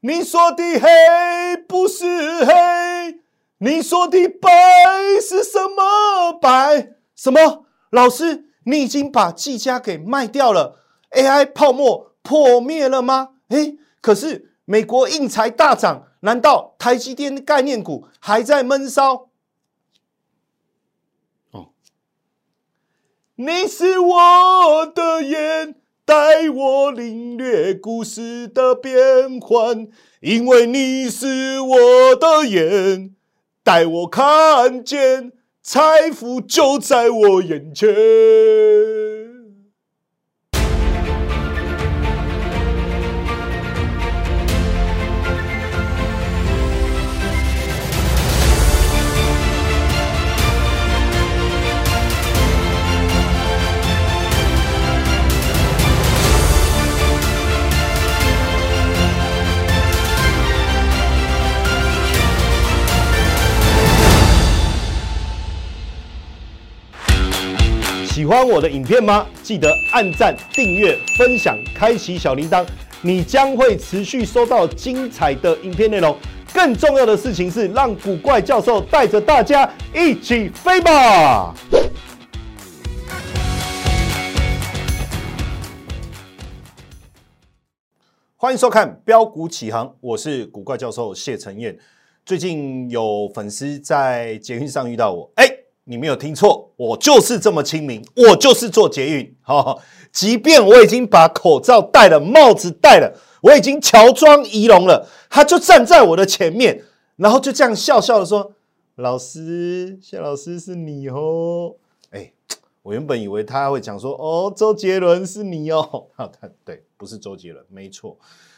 你说的黑不是黑，你说的白是什么白？什么？老师，你已经把技嘉给卖掉了？AI 泡沫破灭了吗？诶，可是美国印材大涨，难道台积电的概念股还在闷烧？哦，你是我的眼。带我领略故事的变幻，因为你是我的眼，带我看见财富就在我眼前。喜欢我的影片吗？记得按赞、订阅、分享、开启小铃铛，你将会持续收到精彩的影片内容。更重要的事情是，让古怪教授带着大家一起飞吧！欢迎收看《标股起航》，我是古怪教授谢承彦。最近有粉丝在捷运上遇到我，哎。你没有听错，我就是这么亲民，我就是做捷运。哈，即便我已经把口罩戴了，帽子戴了，我已经乔装仪容了，他就站在我的前面，然后就这样笑笑的说：“老师，谢老师是你哦。”哎，我原本以为他会讲说：“哦，周杰伦是你哦。”他对，不是周杰伦，没错。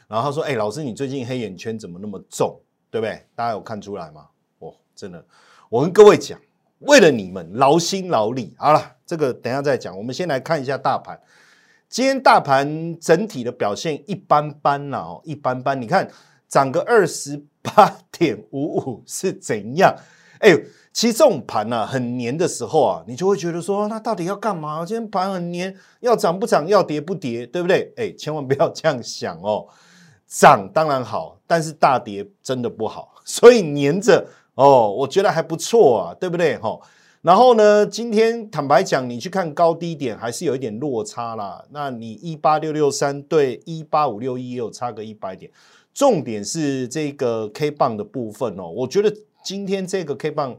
然后他说：“哎，老师，你最近黑眼圈怎么那么重？对不对？大家有看出来吗？哦，真的，我跟各位讲。”为了你们劳心劳力，好了，这个等下再讲。我们先来看一下大盘，今天大盘整体的表现一般般了哦，一般般。你看涨个二十八点五五 是怎样？哎，其实这种盘呢很黏的时候啊，你就会觉得说，那到底要干嘛？今天盘很黏，要涨不涨，要跌不跌，对不对？哎，千万不要这样想哦，涨当然好，但是大跌真的不好，所以黏着。哦，我觉得还不错啊，对不对？哈，然后呢，今天坦白讲，你去看高低点还是有一点落差啦。那你一八六六三对一八五六一也有差个一百点。重点是这个 K 棒的部分哦，我觉得今天这个 K 棒，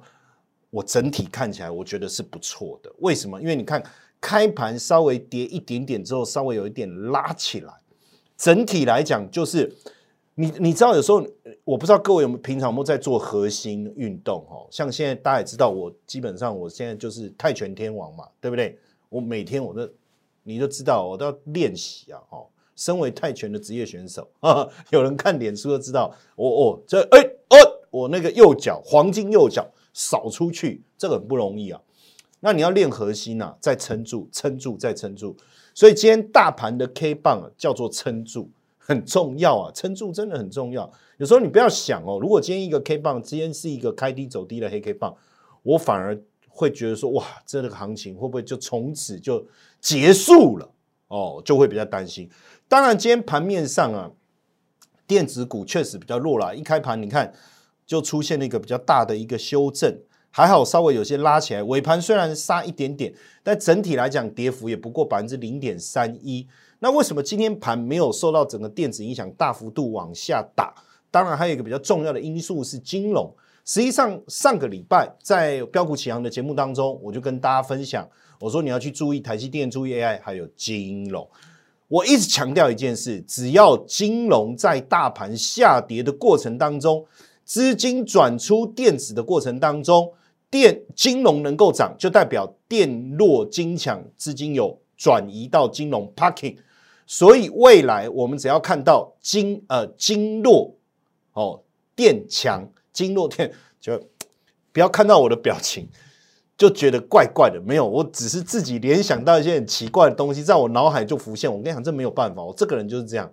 我整体看起来我觉得是不错的。为什么？因为你看开盘稍微跌一点点之后，稍微有一点拉起来，整体来讲就是。你你知道有时候我不知道各位有没有平常有没有在做核心运动哦？像现在大家也知道，我基本上我现在就是泰拳天王嘛，对不对？我每天我都你都知道，我都要练习啊！哦，身为泰拳的职业选手啊，有人看脸书都知道，我我这哎哦，我那个右脚黄金右脚扫出去，这个很不容易啊。那你要练核心呐，再撑住，撑住，再撑住。所以今天大盘的 K 棒叫做撑住。很重要啊，撑住真的很重要。有时候你不要想哦，如果今天一个 K 棒，今天是一个开低走低的黑 K 棒，我反而会觉得说，哇，这个行情会不会就从此就结束了？哦，就会比较担心。当然，今天盘面上啊，电子股确实比较弱了。一开盘你看，就出现了一个比较大的一个修正，还好稍微有些拉起来。尾盘虽然杀一点点，但整体来讲跌幅也不过百分之零点三一。那为什么今天盘没有受到整个电子影响，大幅度往下打？当然，还有一个比较重要的因素是金融。实际上，上个礼拜在标股启航的节目当中，我就跟大家分享，我说你要去注意台积电、注意 AI，还有金融。我一直强调一件事：只要金融在大盘下跌的过程当中，资金转出电子的过程当中，电金融能够涨，就代表电弱金强，资金有转移到金融 parking。所以未来我们只要看到金呃金弱哦电强金弱电就不要看到我的表情就觉得怪怪的，没有，我只是自己联想到一些很奇怪的东西，在我脑海就浮现。我跟你讲，这没有办法，我这个人就是这样，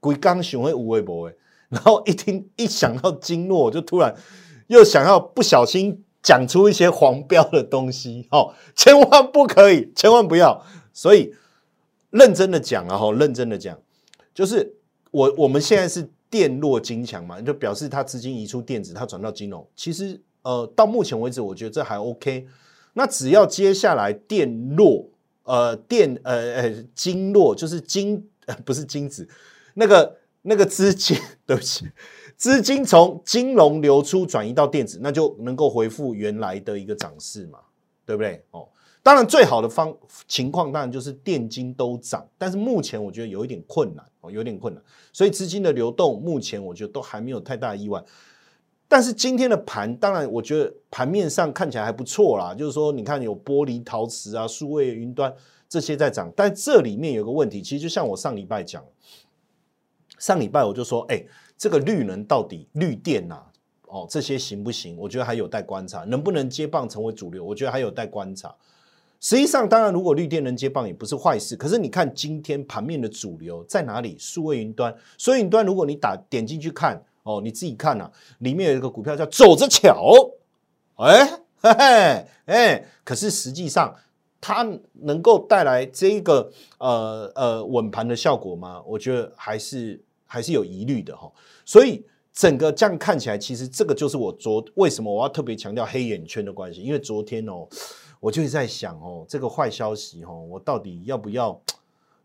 鬼刚雄会无微不微，然后一听一想到金弱，我就突然又想要不小心讲出一些黄标的东西，哦，千万不可以，千万不要，所以。认真的讲啊，哈，认真的讲，就是我我们现在是电弱金强嘛，就表示它资金移出电子，它转到金融。其实呃，到目前为止，我觉得这还 OK。那只要接下来电弱，呃，电呃呃金弱，就是金不是金子，那个那个资金，对不起，资金从金融流出转移到电子，那就能够恢复原来的一个涨势嘛，对不对？哦。当然，最好的方情况当然就是电金都涨，但是目前我觉得有一点困难哦，有点困难，所以资金的流动目前我觉得都还没有太大意外。但是今天的盘，当然我觉得盘面上看起来还不错啦，就是说你看有玻璃、陶瓷啊、数位、云端这些在涨，但这里面有个问题，其实就像我上礼拜讲，上礼拜我就说，哎，这个绿能到底绿电呐，哦这些行不行？我觉得还有待观察，能不能接棒成为主流？我觉得还有待观察。实际上，当然，如果绿电能接棒也不是坏事。可是你看今天盘面的主流在哪里？数位云端，数位云端，如果你打点进去看，哦，你自己看呐，里面有一个股票叫走着瞧，哎嘿嘿哎，可是实际上它能够带来这一个呃呃稳盘的效果吗？我觉得还是还是有疑虑的哈。所以整个这样看起来，其实这个就是我昨为什么我要特别强调黑眼圈的关系，因为昨天哦。我就在想哦，这个坏消息哦，我到底要不要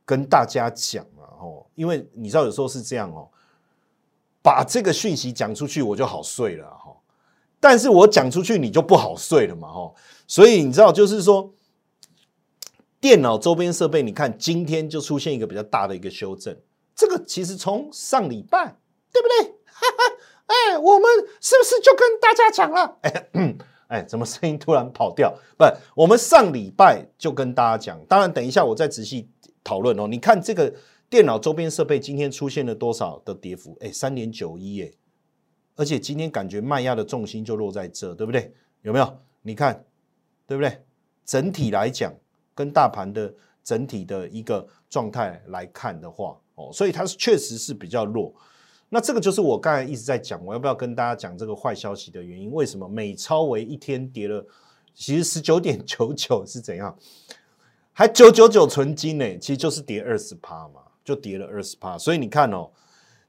跟大家讲啊？哦，因为你知道有时候是这样哦，把这个讯息讲出去，我就好睡了哈。但是我讲出去，你就不好睡了嘛哈。所以你知道，就是说，电脑周边设备，你看今天就出现一个比较大的一个修正。这个其实从上礼拜，对不对？哈 哈哎，我们是不是就跟大家讲了？哎，怎么声音突然跑掉？不，我们上礼拜就跟大家讲，当然等一下我再仔细讨论哦。你看这个电脑周边设备今天出现了多少的跌幅？哎，三点九一耶！而且今天感觉卖压的重心就落在这，对不对？有没有？你看，对不对？整体来讲，跟大盘的整体的一个状态来看的话，哦，所以它是确实是比较弱。那这个就是我刚才一直在讲，我要不要跟大家讲这个坏消息的原因？为什么美超为一天跌了，其实十九点九九是怎样？还九九九纯金呢？其实就是跌二十趴嘛，就跌了二十趴。所以你看哦，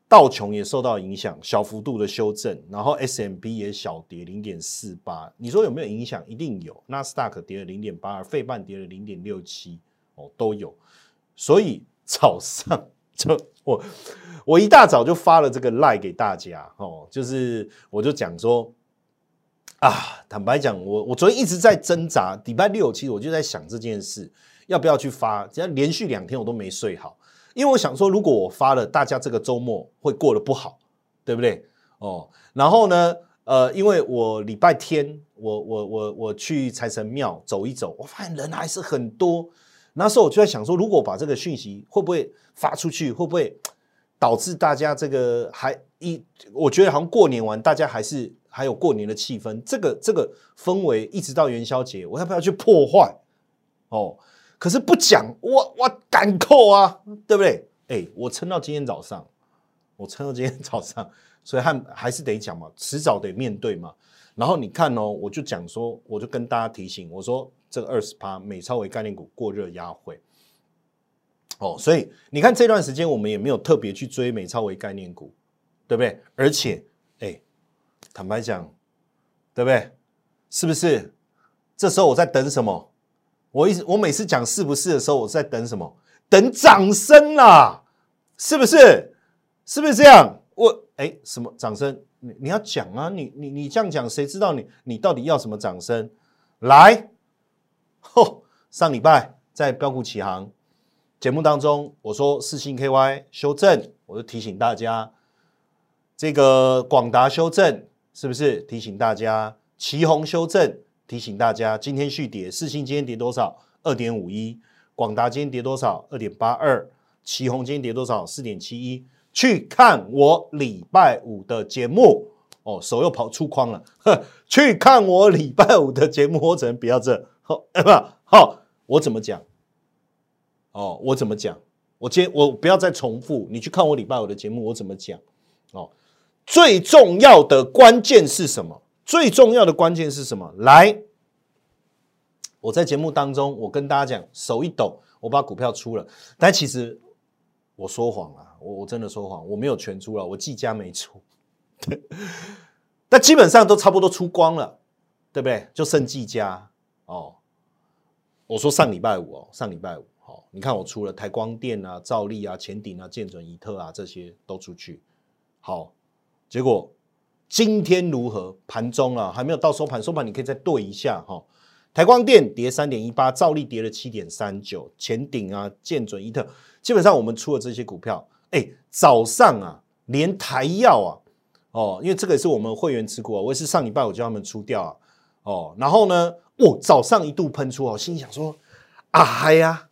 道琼也受到影响，小幅度的修正，然后 S M P 也小跌零点四八。你说有没有影响？一定有。纳斯达克跌了零点八二，费半跌了零点六七，哦，都有。所以早上就我。我一大早就发了这个赖给大家哦，就是我就讲说啊，坦白讲，我我昨天一直在挣扎，礼拜六其实我就在想这件事要不要去发，只要连续两天我都没睡好，因为我想说，如果我发了，大家这个周末会过得不好，对不对？哦，然后呢，呃，因为我礼拜天我我我我去财神庙走一走，我发现人还是很多，那时候我就在想说，如果把这个讯息会不会发出去，会不会？导致大家这个还一，我觉得好像过年完，大家还是还有过年的气氛，这个这个氛围一直到元宵节，我要不要去破坏？哦，可是不讲，我我敢扣啊，对不对？哎，我撑到今天早上，我撑到今天早上，所以还还是得讲嘛，迟早得面对嘛。然后你看哦，我就讲说，我就跟大家提醒，我说这个二十趴美超为概念股过热压会。哦，所以你看这段时间我们也没有特别去追美超为概念股，对不对？而且，哎，坦白讲，对不对？是不是？这时候我在等什么？我一我每次讲是不是的时候，我在等什么？等掌声啦，是不是？是不是这样？我哎，什么掌声？你你要讲啊！你你你这样讲，谁知道你你到底要什么掌声？来，吼！上礼拜在标股起航。节目当中，我说四星 KY 修正，我就提醒大家，这个广达修正是不是？提醒大家，旗宏修正，提醒大家，今天续跌，四星今天跌多少？二点五一，广达今天跌多少？二点八二，旗宏今天跌多少？四点七一。去看我礼拜五的节目哦，手又跑出框了，去看我礼拜五的节目，我只能不要这，好，不好，我怎么讲？哦，我怎么讲？我今我不要再重复，你去看我礼拜五的节目，我怎么讲？哦，最重要的关键是什么？最重要的关键是什么？来，我在节目当中，我跟大家讲，手一抖，我把股票出了。但其实我说谎了，我我真的说谎，我没有全出了，我季家没出，但基本上都差不多出光了，对不对？就剩季家哦。我说上礼拜五哦，上礼拜五好，你看我出了台光电啊、兆利啊、前顶啊、建准、怡特啊这些都出去，好，结果今天如何？盘中啊还没有到收盘，收盘你可以再对一下哈。台光电跌三点一八，兆利跌了七点三九，前顶啊、建准、伊特，基本上我们出了这些股票，哎，早上啊，连台药啊，哦，因为这个也是我们会员持股啊，我也是上礼拜我叫他们出掉啊，哦，然后呢，哦，早上一度喷出哦，心想说，啊嗨呀，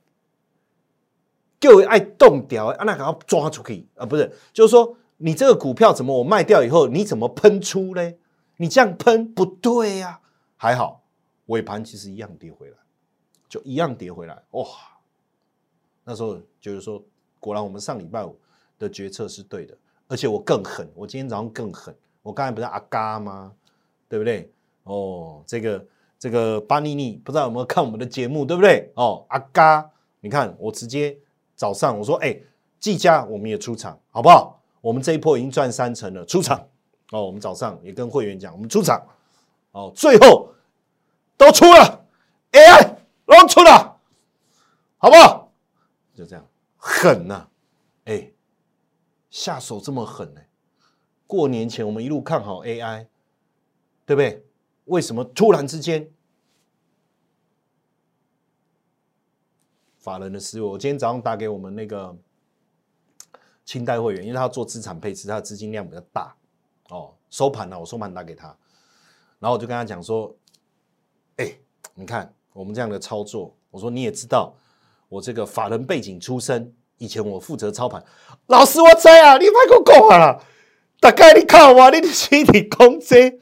各位爱动掉啊，那个要抓出去啊，不是，就是说你这个股票怎么我卖掉以后，你怎么喷出嘞？你这样喷不对呀，还好。尾盘其实一样跌回来，就一样跌回来，哇！那时候就是说，果然我们上礼拜五的决策是对的，而且我更狠，我今天早上更狠。我刚才不是阿嘎吗？对不对？哦，这个这个巴尼尼不知道有没有看我们的节目，对不对？哦，阿嘎，你看我直接早上我说，哎，季家我们也出场，好不好？我们这一波已经赚三成了，出场哦。我们早上也跟会员讲，我们出场哦，最后。都出了，AI 都出了，好不好？就这样狠呐，哎，下手这么狠呢？过年前我们一路看好 AI，对不对？为什么突然之间法人的思维？我今天早上打给我们那个清代会员，因为他要做资产配置，他的资金量比较大哦。收盘了，我收盘打给他，然后我就跟他讲说。哎，你看我们这样的操作，我说你也知道，我这个法人背景出身，以前我负责操盘。老师，我知啊，你卖我讲啊，大概你看我，你的心理空间，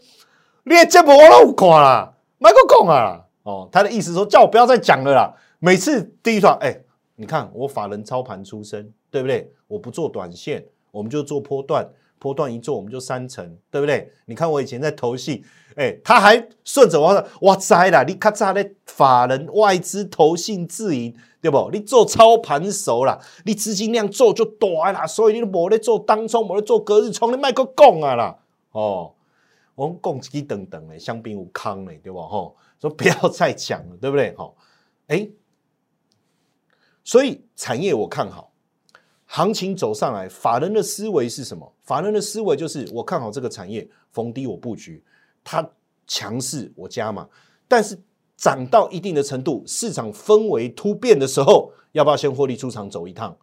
你的节目我都有看啦，卖我讲啊。哦，他的意思说叫我不要再讲了啦。每次第一段，哎，你看我法人操盘出身，对不对？我不做短线，我们就做波段。波段一做我们就三成，对不对？你看我以前在投信，哎，他还顺着我说，哇塞啦，你咔嚓的法人外资投信自营，对不？你做操盘手啦，你资金量做就大啦，所以你都无咧做当冲，无咧做隔日冲，你卖个讲啊啦，哦，我们讲几等等嘞，香槟无康嘞，对不？吼，说不要再讲了，对不对？吼，哎，所以产业我看好。行情走上来，法人的思维是什么？法人的思维就是我看好这个产业，逢低我布局，它强势我加码。但是涨到一定的程度，市场氛围突变的时候，要不要先获利出场走一趟？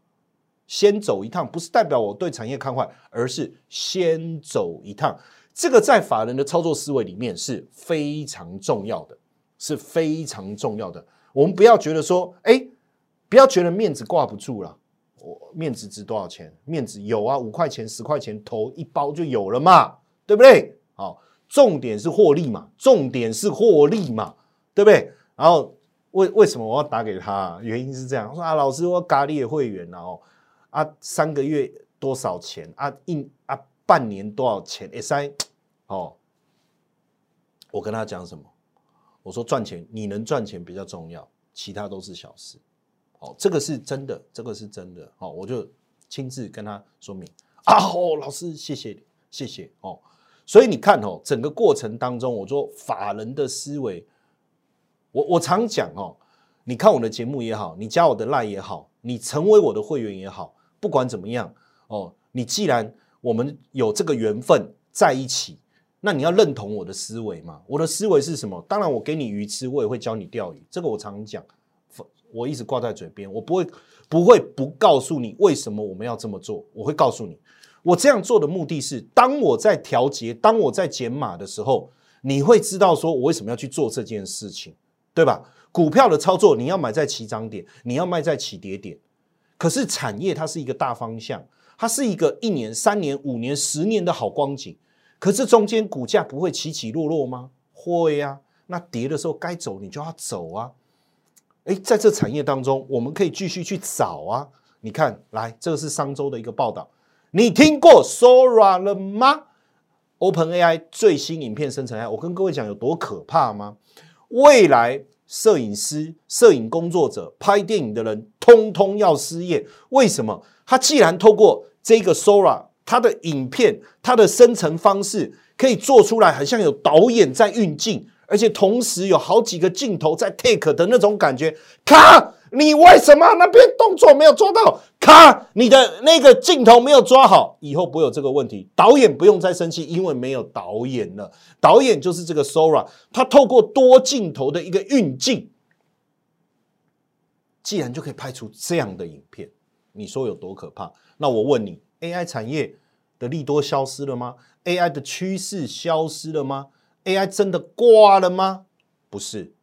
先走一趟，不是代表我对产业看坏，而是先走一趟。这个在法人的操作思维里面是非常重要的，是非常重要的。我们不要觉得说，哎，不要觉得面子挂不住了。面子值多少钱？面子有啊，五块钱、十块钱投一包就有了嘛，对不对？好，重点是获利嘛，重点是获利嘛，对不对？然后为为什么我要打给他？原因是这样，说啊，老师，我咖喱的会员哦，啊，三个月多少钱？啊，一啊，半年多少钱？哎塞，哦，我跟他讲什么？我说赚钱，你能赚钱比较重要，其他都是小事。哦，这个是真的，这个是真的。哦，我就亲自跟他说明啊。哦，老师，谢谢，谢谢。哦，所以你看哦，整个过程当中，我说法人的思维，我我常讲哦，你看我的节目也好，你加我的赖也好，你成为我的会员也好，不管怎么样哦，你既然我们有这个缘分在一起，那你要认同我的思维嘛？我的思维是什么？当然，我给你鱼吃，我也会教你钓鱼。这个我常讲。我一直挂在嘴边，我不会不会不告诉你为什么我们要这么做。我会告诉你，我这样做的目的是，当我在调节、当我在减码的时候，你会知道说我为什么要去做这件事情，对吧？股票的操作，你要买在起涨点，你要卖在起跌点。可是产业它是一个大方向，它是一个一年、三年、五年、十年的好光景。可是中间股价不会起起落落吗？会呀。那跌的时候该走，你就要走啊。哎，在这产业当中，我们可以继续去找啊。你看，来，这个是商周的一个报道，你听过 Sora 了吗？Open AI 最新影片生成 AI，我跟各位讲有多可怕吗？未来摄影师、摄影工作者、拍电影的人，通通要失业。为什么？它既然透过这个 Sora，它的影片、它的生成方式可以做出来，很像有导演在运镜，而且同时有好几个镜头在 take 的那种感觉。卡，你为什么那边动作没有做到？卡，你的那个镜头没有抓好，以后不会有这个问题。导演不用再生气，因为没有导演了。导演就是这个 Sora，他透过多镜头的一个运镜，既然就可以拍出这样的影片，你说有多可怕？那我问你。AI 产业的利多消失了吗？AI 的趋势消失了吗？AI 真的挂了吗？不是，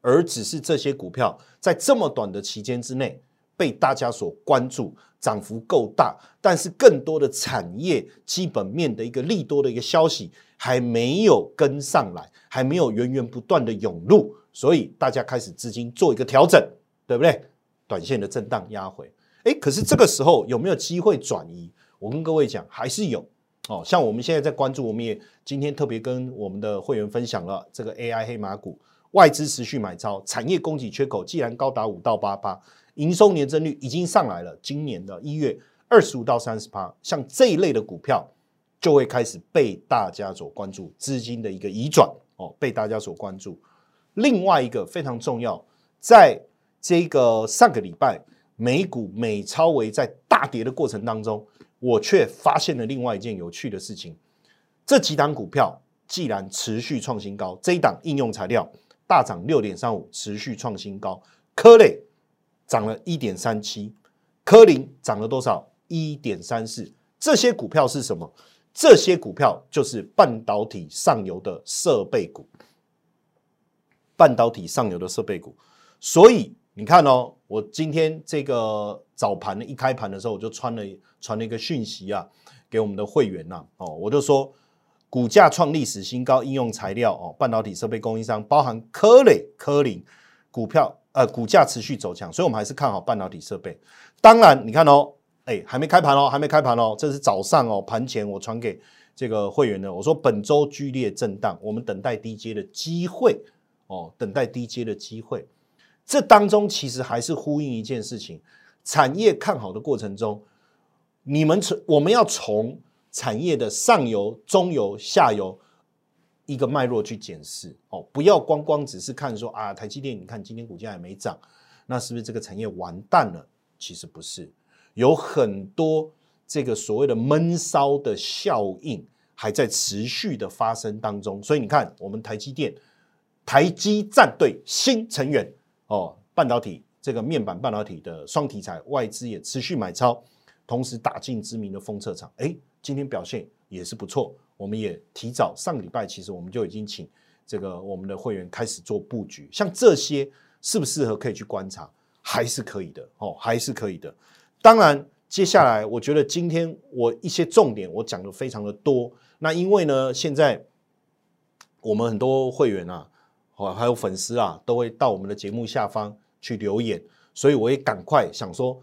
而只是这些股票在这么短的期间之内被大家所关注，涨幅够大，但是更多的产业基本面的一个利多的一个消息还没有跟上来，还没有源源不断的涌入，所以大家开始资金做一个调整，对不对？短线的震荡压回，哎，可是这个时候有没有机会转移？我跟各位讲，还是有哦。像我们现在在关注，我们也今天特别跟我们的会员分享了这个 AI 黑马股，外资持续买超，产业供给缺口既然高达五到八八，营收年增率已经上来了，今年的一月二十五到三十趴，像这一类的股票就会开始被大家所关注，资金的一个移转哦，被大家所关注。另外一个非常重要，在这个上个礼拜美股美超为在大跌的过程当中。我却发现了另外一件有趣的事情：这几档股票既然持续创新高，这一档应用材料大涨六点三五，持续创新高；科类涨了一点三七，科林涨了多少？一点三四。这些股票是什么？这些股票就是半导体上游的设备股，半导体上游的设备股。所以你看哦，我今天这个早盘一开盘的时候，我就穿了。传了一个讯息啊，给我们的会员呐，哦，我就说股价创历史新高，应用材料哦，半导体设备供应商，包含科磊、科林股票，呃，股价持续走强，所以我们还是看好半导体设备。当然，你看哦，哎，还没开盘哦，还没开盘哦，这是早上哦，盘前我传给这个会员的，我说本周剧烈震荡，我们等待低阶的机会哦，等待低阶的机会。这当中其实还是呼应一件事情，产业看好的过程中。你们从我们要从产业的上游、中游、下游一个脉络去检视哦，不要光光只是看说啊，台积电，你看今天股价也没涨，那是不是这个产业完蛋了？其实不是，有很多这个所谓的闷烧的效应还在持续的发生当中。所以你看，我们台积电、台积战队新成员哦，半导体这个面板半导体的双题材，外资也持续买超。同时打进知名的封测厂，哎，今天表现也是不错。我们也提早上礼拜，其实我们就已经请这个我们的会员开始做布局。像这些适不适合可以去观察，还是可以的哦，还是可以的。当然，接下来我觉得今天我一些重点我讲的非常的多。那因为呢，现在我们很多会员啊，哦，还有粉丝啊，都会到我们的节目下方去留言，所以我也赶快想说。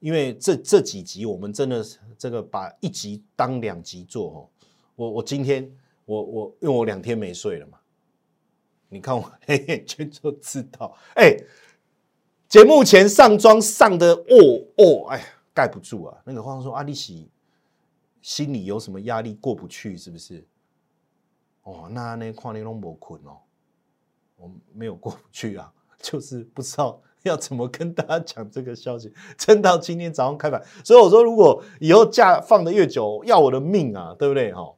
因为这这几集我们真的是这个把一集当两集做哦，我我今天我我因为我两天没睡了嘛，你看我黑眼圈就知道，哎，节目前上妆上的哦哦，哎呀盖不住啊，那个话说阿丽喜心里有什么压力过不去是不是？哦，那那跨年龙博困哦，我没有过不去啊，就是不知道。要怎么跟大家讲这个消息？撑到今天早上开盘，所以我说，如果以后假放的越久，要我的命啊，对不对？哈，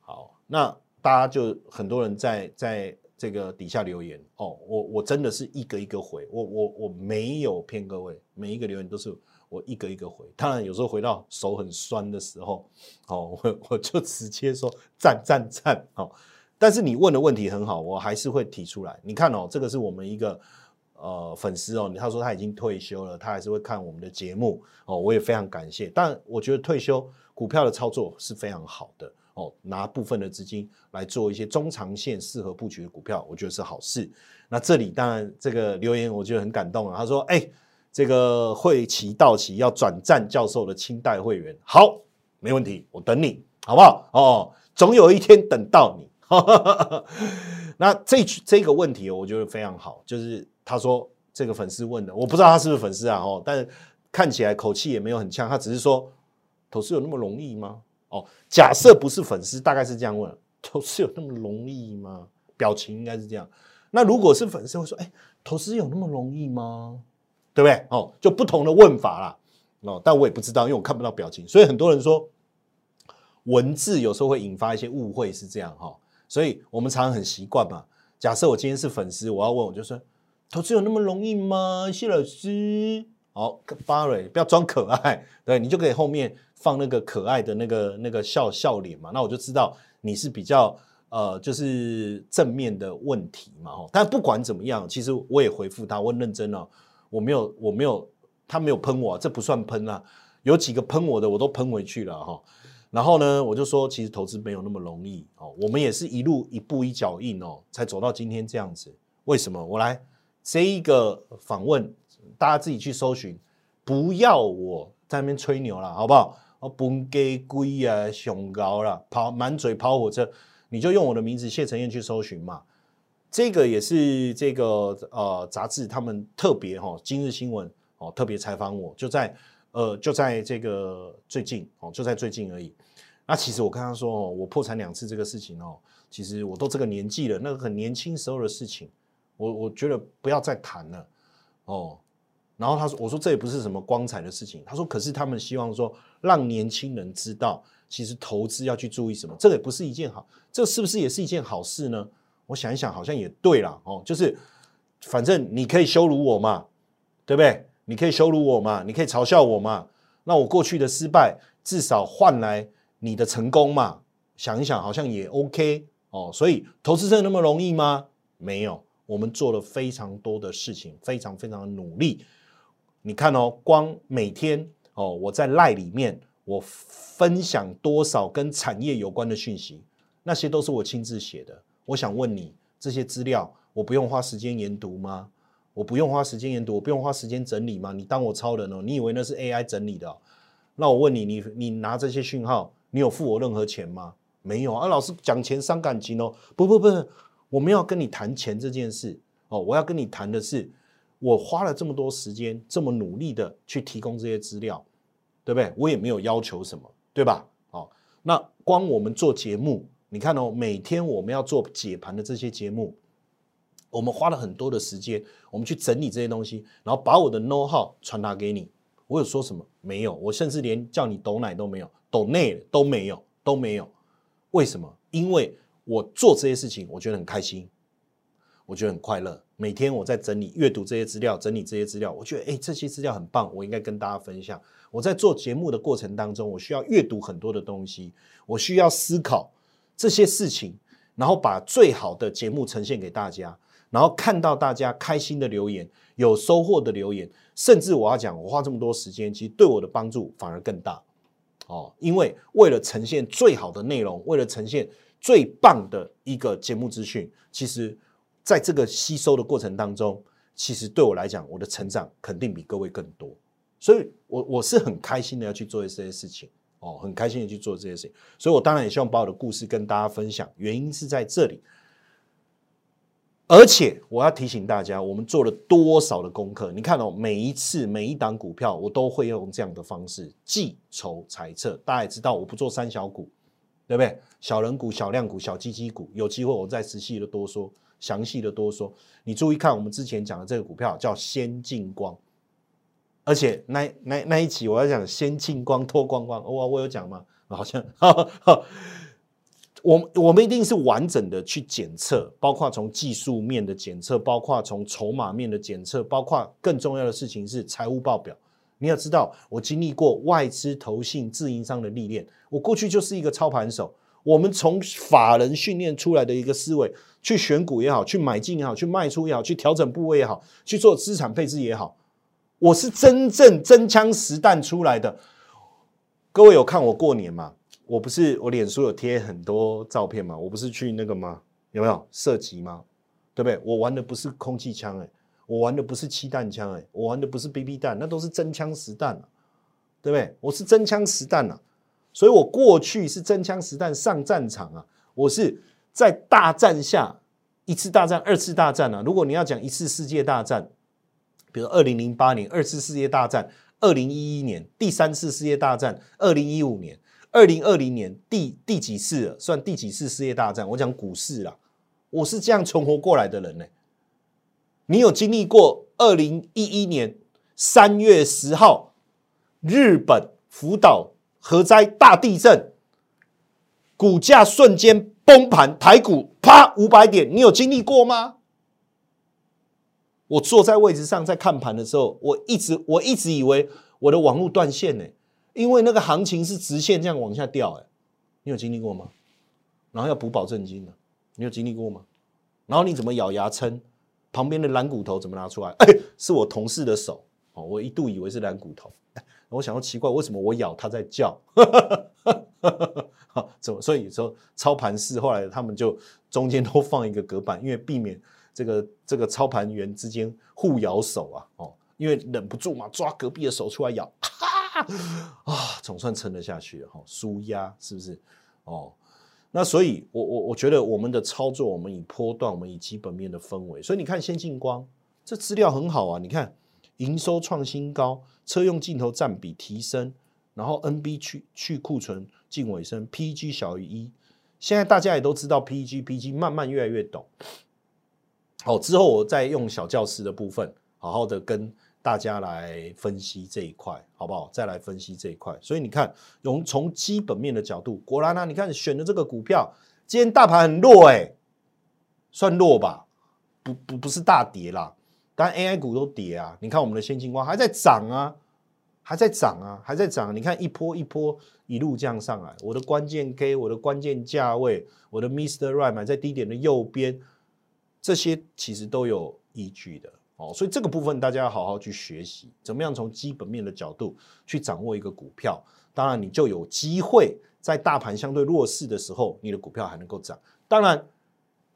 好，那大家就很多人在在这个底下留言哦，我我真的是一个一个回，我我我没有骗各位，每一个留言都是我一个一个回。当然有时候回到手很酸的时候，哦，我我就直接说赞赞赞哦。但是你问的问题很好，我还是会提出来。你看哦，这个是我们一个。呃，粉丝哦，他说他已经退休了，他还是会看我们的节目哦，我也非常感谢。但我觉得退休股票的操作是非常好的哦，拿部分的资金来做一些中长线适合布局的股票，我觉得是好事。那这里当然这个留言我觉得很感动啊，他说：“哎，这个会期到期要转战教授的清代会员，好，没问题，我等你好不好？哦，总有一天等到你。那这这个问题我觉得非常好，就是。他说：“这个粉丝问的，我不知道他是不是粉丝啊？哦，但看起来口气也没有很呛，他只是说投资有那么容易吗？哦，假设不是粉丝，大概是这样问：投资有那么容易吗？表情应该是这样。那如果是粉丝会说：哎，投资有那么容易吗？对不对？哦，就不同的问法啦。哦，但我也不知道，因为我看不到表情，所以很多人说文字有时候会引发一些误会，是这样哈。所以我们常常很习惯嘛。假设我今天是粉丝，我要问我就说：投资有那么容易吗？谢老师。好，巴瑞，不要装可爱，对你就可以后面放那个可爱的那个那个笑笑脸嘛，那我就知道你是比较呃，就是正面的问题嘛，哦。但不管怎么样，其实我也回复他，我很认真哦，我没有我没有他没有喷我，这不算喷啊，有几个喷我的我都喷回去了哈。然后呢，我就说其实投资没有那么容易哦，我们也是一路一步一脚印哦，才走到今天这样子。为什么？我来这一个访问。大家自己去搜寻，不要我在那边吹牛了，好不好？我崩给龟啊，熊高了，跑满嘴跑火车，你就用我的名字谢承彦去搜寻嘛。这个也是这个呃杂志他们特别哈，今日新闻哦特别采访我，就在呃就在这个最近哦，就在最近而已。那其实我跟他说哦，我破产两次这个事情哦，其实我都这个年纪了，那个很年轻时候的事情，我我觉得不要再谈了哦。然后他说：“我说这也不是什么光彩的事情。”他说：“可是他们希望说让年轻人知道，其实投资要去注意什么，这个也不是一件好，这是不是也是一件好事呢？”我想一想，好像也对了哦，就是反正你可以羞辱我嘛，对不对？你可以羞辱我嘛，你可以嘲笑我嘛，那我过去的失败至少换来你的成功嘛。想一想，好像也 OK 哦。所以投资真的那么容易吗？没有，我们做了非常多的事情，非常非常的努力。你看哦，光每天哦，我在赖里面，我分享多少跟产业有关的讯息，那些都是我亲自写的。我想问你，这些资料我不用花时间研读吗？我不用花时间研读，我不用花时间整理吗？你当我超人哦？你以为那是 AI 整理的？那我问你，你你拿这些讯号，你有付我任何钱吗？没有啊！老师讲钱伤感情哦。不不不，我们要跟你谈钱这件事哦，我要跟你谈的是。我花了这么多时间，这么努力的去提供这些资料，对不对？我也没有要求什么，对吧？哦，那光我们做节目，你看哦，每天我们要做解盘的这些节目，我们花了很多的时间，我们去整理这些东西，然后把我的 know how 传达给你。我有说什么？没有，我甚至连叫你抖奶都没有，抖内都没有，都没有。为什么？因为我做这些事情，我觉得很开心。我觉得很快乐，每天我在整理、阅读这些资料，整理这些资料，我觉得哎，这些资料很棒，我应该跟大家分享。我在做节目的过程当中，我需要阅读很多的东西，我需要思考这些事情，然后把最好的节目呈现给大家，然后看到大家开心的留言、有收获的留言，甚至我要讲，我花这么多时间，其实对我的帮助反而更大。哦，因为为了呈现最好的内容，为了呈现最棒的一个节目资讯，其实。在这个吸收的过程当中，其实对我来讲，我的成长肯定比各位更多，所以我我是很开心的要去做这些事情。哦，很开心的去做这些事情，所以我当然也希望把我的故事跟大家分享，原因是在这里，而且我要提醒大家，我们做了多少的功课？你看哦，每一次每一档股票，我都会用这样的方式计筹裁测，大家也知道，我不做三小股，对不对？小人股、小量股、小基基股，有机会我再仔细的多说。详细的多说，你注意看，我们之前讲的这个股票叫先进光，而且那那那一期我要讲先进光脱光光，我我有讲吗？好像，我我们一定是完整的去检测，包括从技术面的检测，包括从筹码面的检测，包括更重要的事情是财务报表。你要知道，我经历过外资投信自营商的历练，我过去就是一个操盘手。我们从法人训练出来的一个思维，去选股也好，去买进也好，去卖出也好，去调整部位也好，去做资产配置也好，我是真正真枪实弹出来的。各位有看我过年吗？我不是我脸书有贴很多照片吗？我不是去那个吗？有没有射击吗？对不对？我玩的不是空气枪哎，我玩的不是气弹枪哎，我玩的不是 BB 弹，那都是真枪实弹啊，对不对？我是真枪实弹啊。所以我过去是真枪实弹上战场啊，我是在大战下一次大战、二次大战啊。如果你要讲一次世界大战，比如二零零八年二次世界大战、二零一一年第三次世界大战，二零一五年、二零二零年第第几次了？算第几次世界大战？我讲股市啦，我是这样存活过来的人呢。你有经历过二零一一年三月十号日本福岛核灾大地震，股价瞬间崩盘，台股啪五百点，你有经历过吗？我坐在位置上在看盘的时候，我一直我一直以为我的网络断线呢，因为那个行情是直线这样往下掉哎，你有经历过吗？然后要补保证金的，你有经历过吗？然后你怎么咬牙撑？旁边的蓝骨头怎么拿出来？哎，是我同事的手哦，我一度以为是蓝骨头，我想到奇怪，为什么我咬它在叫？怎么？所以说操盘室后来他们就中间都放一个隔板，因为避免。这个这个操盘员之间互咬手啊，哦，因为忍不住嘛，抓隔壁的手出来咬，啊总算撑得下去了哈，舒压是不是？哦，那所以，我我我觉得我们的操作，我们以波段，我们以基本面的氛围，所以你看先进光这资料很好啊，你看营收创新高，车用镜头占比提升，然后 NB 去去库存近尾声，PG 小于一，现在大家也都知道 PG PG 慢慢越来越懂。好，之后我再用小教室的部分，好好的跟大家来分析这一块，好不好？再来分析这一块。所以你看，从从基本面的角度，果然呢，你看选的这个股票，今天大盘很弱，哎，算弱吧？不不不是大跌啦，当然 AI 股都跌啊。你看我们的先进光还在涨啊，还在涨啊，还在涨。你看一波一波一路这样上来，我的关键 K，我的关键价位，我的 Mr. Right 买在低点的右边。这些其实都有依据的哦，所以这个部分大家要好好去学习，怎么样从基本面的角度去掌握一个股票，当然你就有机会在大盘相对弱势的时候，你的股票还能够涨。当然，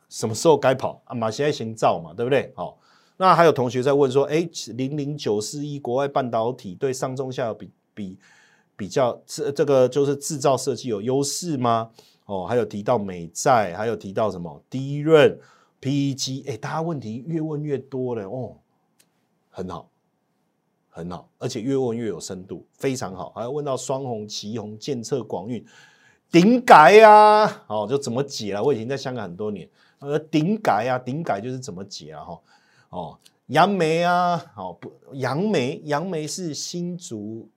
什么时候该跑啊？马现在先造嘛，对不对？好，那还有同学在问说，哎，零零九四一国外半导体对上中下游比比比较，这这个就是制造设计有优势吗？哦，还有提到美债，还有提到什么低润。PEG，哎，大家问题越问越多了哦，很好，很好，而且越问越有深度，非常好。还要问到双红、旗红、建策、广运、顶改呀，哦，就怎么解了？我已经在香港很多年，呃，顶改呀，顶改就是怎么解啊？哈，哦，杨梅啊，哦不，杨梅，杨梅是新竹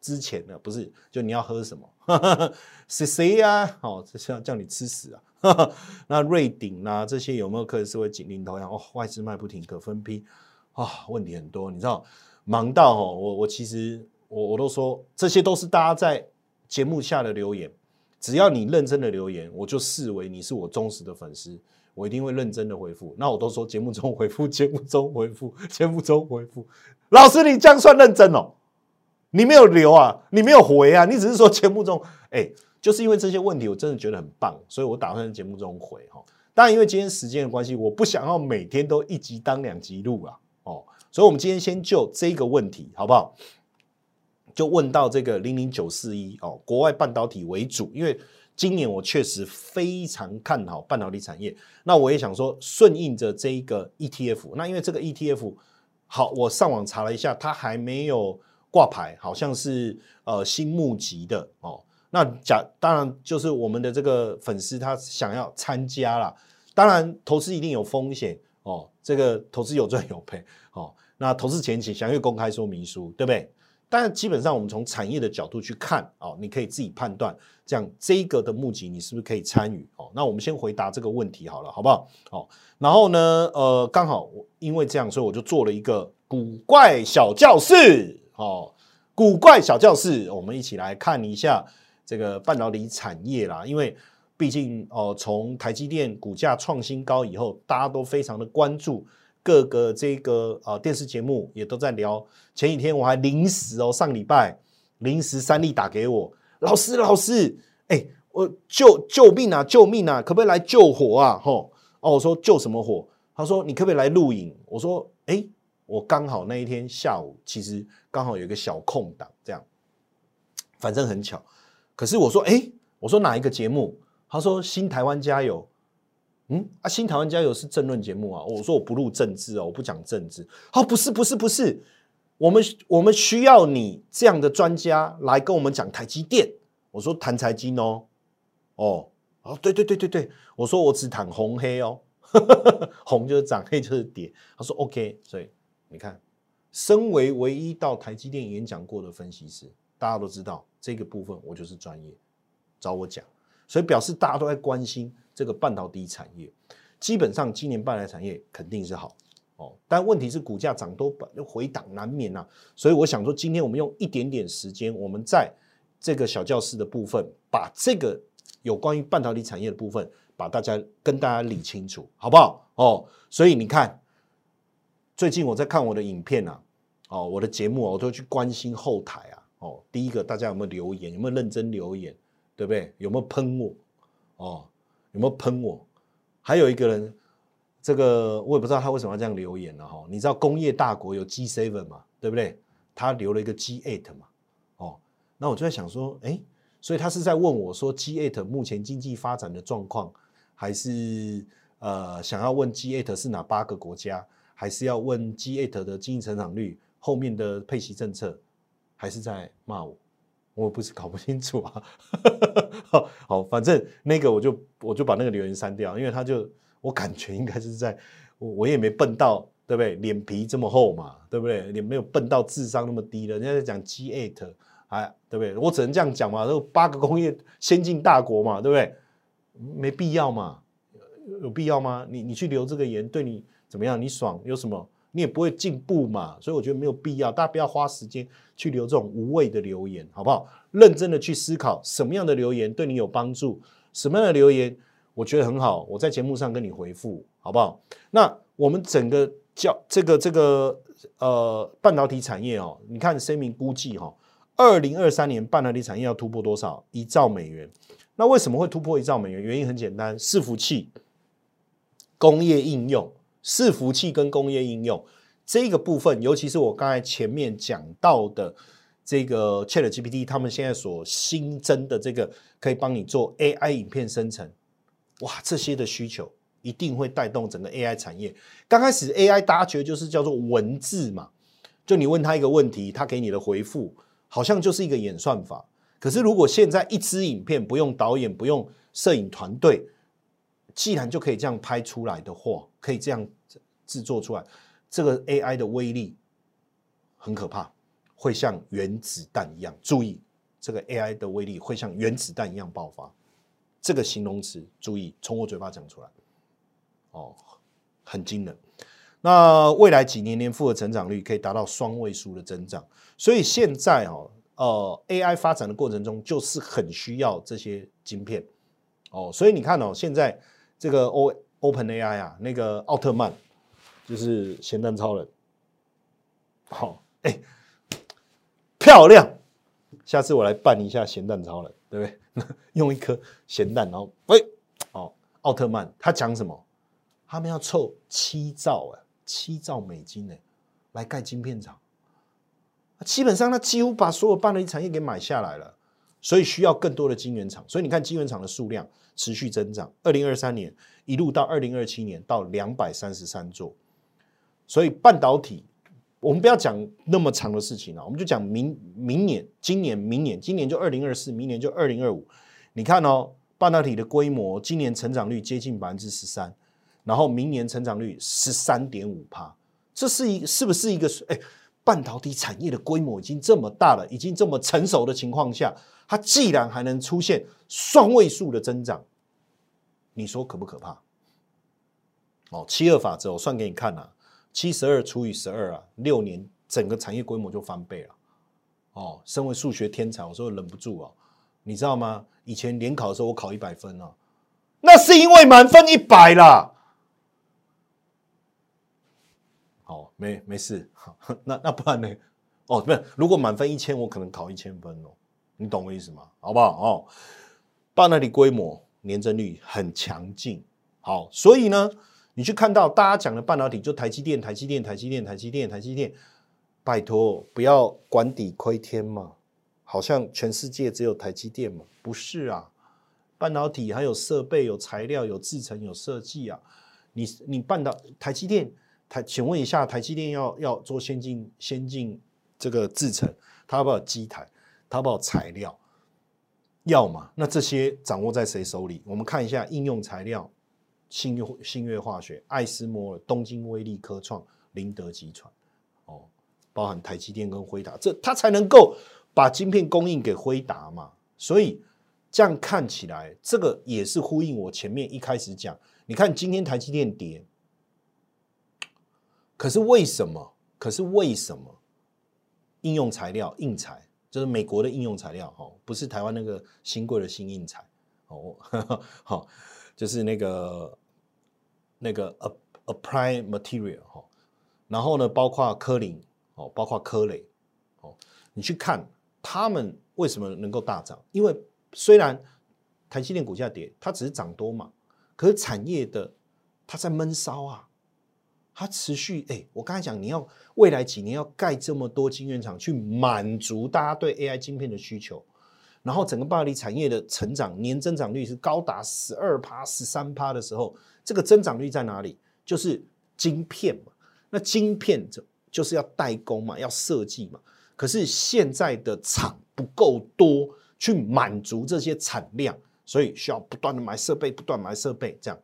之前的，不是？就你要喝什么？是谁呀？哦，这是要叫你吃屎啊！那瑞鼎啊，这些有没有可能是会紧领头羊？哦，外资卖不停，可分批啊，问题很多。你知道，忙到哦，我我其实我我都说，这些都是大家在节目下的留言。只要你认真的留言，我就视为你是我忠实的粉丝，我一定会认真的回复。那我都说节目中回复，节目中回复，节目中回复。老师，你这样算认真哦？你没有留啊，你没有回啊，你只是说节目中哎。就是因为这些问题，我真的觉得很棒，所以我打算在节目中回哈。当然，因为今天时间的关系，我不想要每天都一集当两集录啊，哦，所以我们今天先就这个问题好不好？就问到这个零零九四一哦，国外半导体为主，因为今年我确实非常看好半导体产业。那我也想说，顺应着这一个 ETF，那因为这个 ETF 好，我上网查了一下，它还没有挂牌，好像是呃新募集的哦。那假当然就是我们的这个粉丝他想要参加啦。当然投资一定有风险哦，这个投资有赚有赔哦。那投资前请详阅公开说明书，对不对？但基本上我们从产业的角度去看哦，你可以自己判断，这样这个的募集你是不是可以参与哦？那我们先回答这个问题好了，好不好？好，然后呢，呃，刚好因为这样，所以我就做了一个古怪小教室哦，古怪小教室，我们一起来看一下。这个半导体产业啦，因为毕竟哦，从台积电股价创新高以后，大家都非常的关注各个这个啊电视节目也都在聊。前几天我还临时哦，上礼拜临时三立打给我，老师老师，哎，我救救命啊救命啊，可不可以来救火啊？吼哦，我说救什么火？他说你可不可以来录影？我说哎，我刚好那一天下午其实刚好有一个小空档，这样，反正很巧。可是我说，哎，我说哪一个节目？他说《新台湾加油》。嗯啊，《新台湾加油》是政论节目啊。我说我不录政治哦，我不讲政治。哦，不是，不是，不是，我们我们需要你这样的专家来跟我们讲台积电。我说谈财经哦，哦，哦，对对对对对，我说我只谈红黑哦，红就是涨，黑就是跌。他说 OK，所以你看，身为唯一到台积电演讲过的分析师，大家都知道这个部分我就是专业，找我讲，所以表示大家都在关心这个半导体产业。基本上今年半导体产业肯定是好哦，但问题是股价涨多回档难免呐，所以我想说，今天我们用一点点时间，我们在。这个小教室的部分，把这个有关于半导体产业的部分，把大家跟大家理清楚，好不好？哦，所以你看，最近我在看我的影片啊，哦，我的节目我都去关心后台啊，哦，第一个大家有没有留言，有没有认真留言，对不对？有没有喷我？哦，有没有喷我？还有一个人，这个我也不知道他为什么要这样留言了哈。你知道工业大国有 G seven 嘛，对不对？他留了一个 G eight 嘛。哦那我就在想说，哎，所以他是在问我说 G eight 目前经济发展的状况，还是呃想要问 G eight 是哪八个国家，还是要问 G eight 的经济成长率后面的配息政策，还是在骂我？我不是搞不清楚啊。好，反正那个我就我就把那个留言删掉，因为他就我感觉应该是在我我也没笨到，对不对？脸皮这么厚嘛，对不对？也没有笨到智商那么低的，人家在讲 G8。哎，对不对？我只能这样讲嘛，都八个工业先进大国嘛，对不对？没必要嘛，有必要吗？你你去留这个言，对你怎么样？你爽有什么？你也不会进步嘛，所以我觉得没有必要，大家不要花时间去留这种无谓的留言，好不好？认真的去思考什么样的留言对你有帮助，什么样的留言我觉得很好，我在节目上跟你回复，好不好？那我们整个叫这个这个呃半导体产业哦，你看声明估计哈。二零二三年半导体产业要突破多少？一兆美元。那为什么会突破一兆美元？原因很简单，伺服器、工业应用、伺服器跟工业应用这个部分，尤其是我刚才前面讲到的这个 Chat GPT，他们现在所新增的这个可以帮你做 AI 影片生成，哇，这些的需求一定会带动整个 AI 产业。刚开始 AI 大家觉得就是叫做文字嘛，就你问他一个问题，他给你的回复。好像就是一个演算法，可是如果现在一支影片不用导演、不用摄影团队，既然就可以这样拍出来的话，可以这样制作出来，这个 AI 的威力很可怕，会像原子弹一样。注意，这个 AI 的威力会像原子弹一样爆发。这个形容词，注意从我嘴巴讲出来，哦，很惊人。那未来几年年复合成长率可以达到双位数的增长。所以现在哦，呃，AI 发展的过程中就是很需要这些晶片哦。所以你看哦，现在这个 O Open AI 啊，那个奥特曼就是咸蛋超人，好，哎，漂亮。下次我来扮一下咸蛋超人，对不对？用一颗咸蛋，然后喂，哦，奥特曼他讲什么？他们要凑七兆啊，七兆美金呢，来盖晶片厂。基本上，他几乎把所有半导体产业给买下来了，所以需要更多的晶圆厂。所以你看，晶圆厂的数量持续增长，二零二三年一路到二零二七年到两百三十三座。所以半导体，我们不要讲那么长的事情了，我们就讲明明年、今年、明年，今年就二零二四，明年就二零二五。你看哦，半导体的规模，今年成长率接近百分之十三，然后明年成长率十三点五帕，这是一是不是一个哎？半导体产业的规模已经这么大了，已经这么成熟的情况下，它既然还能出现双位数的增长，你说可不可怕？哦，七二法则我算给你看啊，七十二除以十二啊，六年整个产业规模就翻倍了。哦，身为数学天才，我说忍不住啊，你知道吗？以前联考的时候我考一百分哦，那是因为满分一百啦。好，没没事，那那不然呢？哦，不是，如果满分一千，我可能考一千分哦，你懂我意思吗？好不好？哦，半导体规模年增率很强劲，好，所以呢，你去看到大家讲的半导体，就台积电、台积电、台积电、台积电、台积电，拜托不要管底亏天嘛，好像全世界只有台积电嘛？不是啊，半导体还有设备、有材料、有制程、有设计啊，你你半导台积电。台，请问一下，台积电要要做先进先进这个制成，它要不要机台，它要不要材料？要嘛？那这些掌握在谁手里？我们看一下应用材料：新月新月化学、爱斯摩尔、东京威力科创、林德集团，哦，包含台积电跟辉达，这它才能够把晶片供应给辉达嘛。所以这样看起来，这个也是呼应我前面一开始讲。你看今天台积电跌，可是为什么？可是为什么？应用材料硬材就是美国的应用材料哦，不是台湾那个新贵的新硬材哦，好 就是那个那个 a apply material 哈，然后呢，包括科林哦，包括科磊哦，你去看他们为什么能够大涨？因为虽然台积电股价跌，它只是涨多嘛。可是产业的它在闷烧啊，它持续哎，我刚才讲你要未来几年要盖这么多晶圆厂去满足大家对 AI 晶片的需求，然后整个半导体产业的成长年增长率是高达十二趴、十三趴的时候，这个增长率在哪里？就是晶片嘛。那晶片就就是要代工嘛，要设计嘛。可是现在的厂不够多，去满足这些产量。所以需要不断的买设备，不断买设备，这样，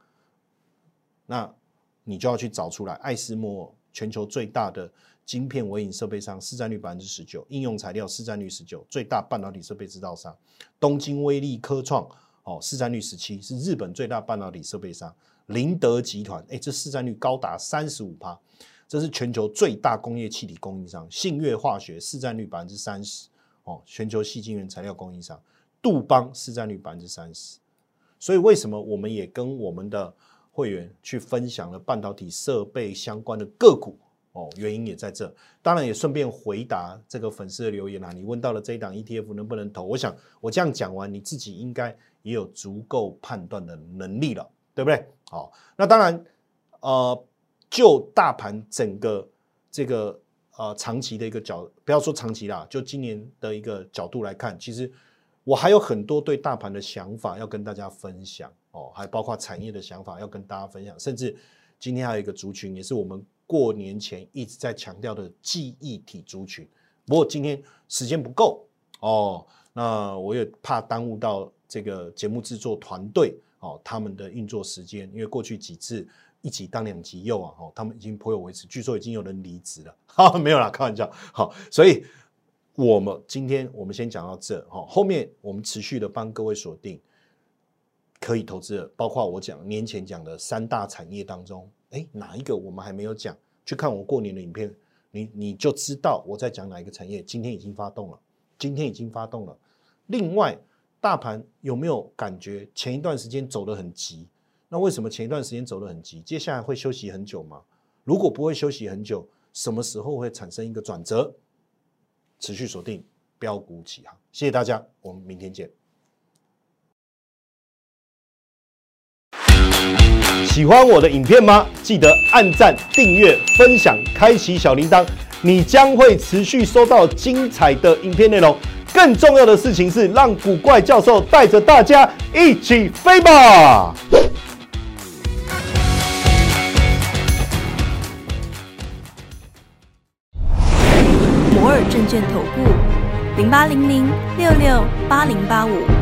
那你就要去找出来。爱思摩全球最大的晶片微影设备商，市占率百分之十九；应用材料市占率十九，最大半导体设备制造商。东京威力科创哦，市占率十七，是日本最大半导体设备商。林德集团，哎，这市占率高达三十五趴，这是全球最大工业气体供应商。信越化学市占率百分之三十，哦，全球细晶圆材料供应商。杜邦市占率百分之三十，所以为什么我们也跟我们的会员去分享了半导体设备相关的个股？哦，原因也在这。当然也顺便回答这个粉丝的留言啊，你问到了这一档 ETF 能不能投？我想我这样讲完，你自己应该也有足够判断的能力了，对不对？好，那当然，呃，就大盘整个这个呃长期的一个角，不要说长期啦，就今年的一个角度来看，其实。我还有很多对大盘的想法要跟大家分享哦，还包括产业的想法要跟大家分享，甚至今天还有一个族群，也是我们过年前一直在强调的记忆体族群。不过今天时间不够哦，那我也怕耽误到这个节目制作团队哦他们的运作时间，因为过去几次一集当两集用啊，哦他们已经颇有维持，据说已经有人离职了，哈，没有啦，开玩笑，好，所以。我们今天我们先讲到这哈，后面我们持续的帮各位锁定可以投资的，包括我讲年前讲的三大产业当中，哎，哪一个我们还没有讲？去看我过年的影片，你你就知道我在讲哪一个产业。今天已经发动了，今天已经发动了。另外，大盘有没有感觉前一段时间走得很急？那为什么前一段时间走得很急？接下来会休息很久吗？如果不会休息很久，什么时候会产生一个转折？持续锁定标股起航，谢谢大家，我们明天见。喜欢我的影片吗？记得按赞、订阅、分享、开启小铃铛，你将会持续收到精彩的影片内容。更重要的事情是，让古怪教授带着大家一起飞吧！摩尔证券投顾零八零零六六八零八五。